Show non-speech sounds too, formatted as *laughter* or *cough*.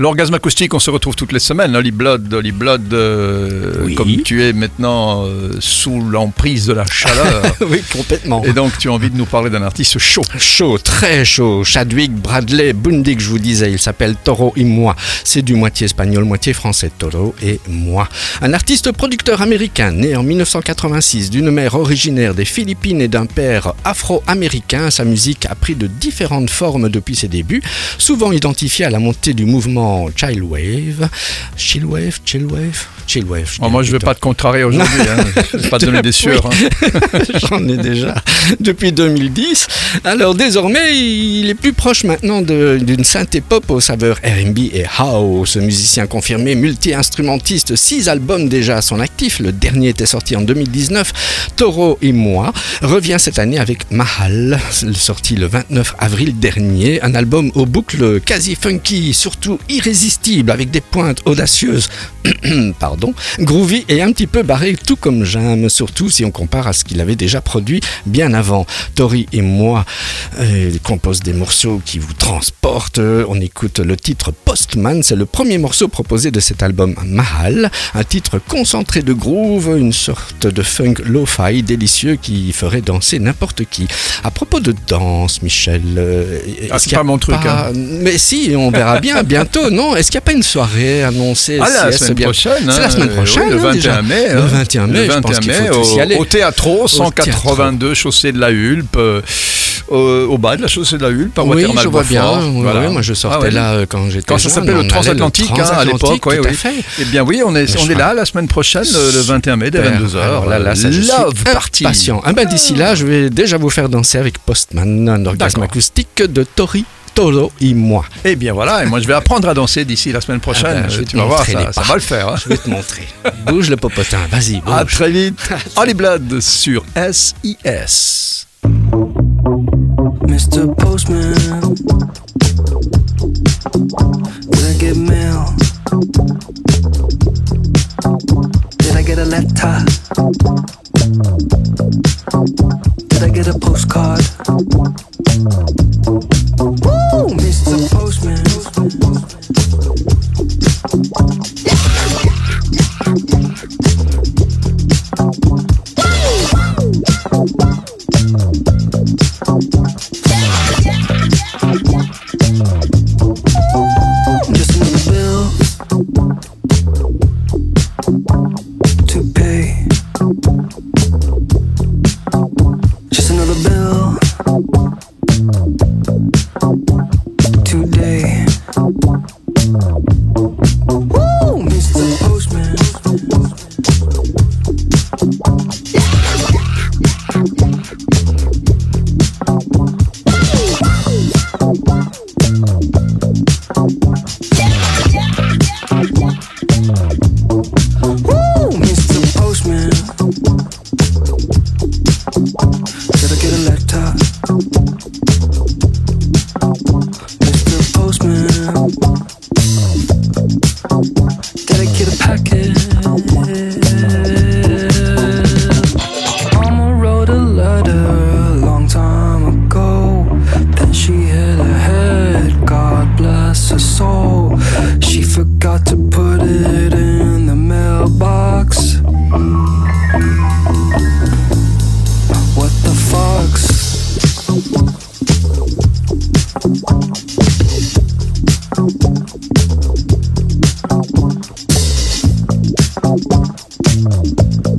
L'orgasme acoustique, on se retrouve toutes les semaines. Holly Blood, Holly Blood, euh, Oui. comme tu es maintenant euh, sous l'emprise de la chaleur. *laughs* oui, complètement. Et donc, tu as envie de nous parler d'un artiste chaud. Chaud, très chaud. Chadwick Bradley Bundig, je vous disais, il s'appelle Toro et moi. C'est du moitié espagnol, moitié français. Toro et moi. Un artiste producteur américain né en 1986 d'une mère originaire des Philippines et d'un père afro-américain. Sa musique a pris de différentes formes depuis ses débuts, souvent identifiée à la montée du mouvement Child Wave. Chill Wave, Chill Wave, Chill Wave. Oh, moi, je ne vais pas te contrarier aujourd'hui. Hein. Je vais pas te donner des *laughs* sueurs. hein. *laughs* J'en ai déjà depuis 2010. Alors désormais, il est plus proche maintenant d'une synthé pop aux saveurs R&B et house. Musicien confirmé, multi-instrumentiste, six albums déjà à son actif. Le dernier était sorti en 2019. Toro et moi revient cette année avec Mahal, sorti le 29 avril dernier. Un album aux boucles quasi funky, surtout irrésistible, avec des pointes audacieuses *coughs* pardon, groovy et un petit peu barré, tout comme j'aime, surtout si on compare à ce qu'il avait déjà produit bien avant. Tori et moi euh, composent des morceaux qui vous transportent. On écoute le titre Postman, c'est le premier morceau proposé de cet album Mahal, un titre concentré de groove, une sorte de funk lo-fi délicieux qui ferait danser n'importe qui. À propos de danse, Michel, euh, Ah, est-ce c'est qu'il y a pas mon truc, pas- Mais si, on verra bien *laughs* bientôt, non? Est-ce qu'il n'y a pas une soirée annoncée Ah, bien-. C'est la hein, semaine euh, prochaine, oui, le hein, 21 déjà. mai. Le hein. 21 mai, Le je pense 21 qu'il mai, faut au, au Théâtro, Au 182, chaussée de la Hulpe. euh, au, au bas de la chaussée de la Hulpe, à Oui, je vois bien. Voilà. oui, moi, je sortais Ah ouais. là euh, quand j'étais Quand ça s'appelait le transatlantique, hein, à l'époque, oui. fait. Eh bien oui, on est, on est là la semaine prochaine, le, le 21 mai, dès Super. 22h. Alors là, là, ça, je Love Party. impatient. Ah ben, d'ici là, je vais déjà vous faire danser avec Postman, un orgasme acoustique de Tori, Tolo et moi. Eh bien voilà, et moi je vais apprendre à danser d'ici la semaine ah prochaine. Ben, tu vas voir, ça, va le faire. Hein. Je vais te montrer. Bouge le popotin, vas-y. Bouge. À très vite. Holly Blood sur SIS. Mr. Postman, did I get mail? Did I get a letter? Did I get a postcard? Thank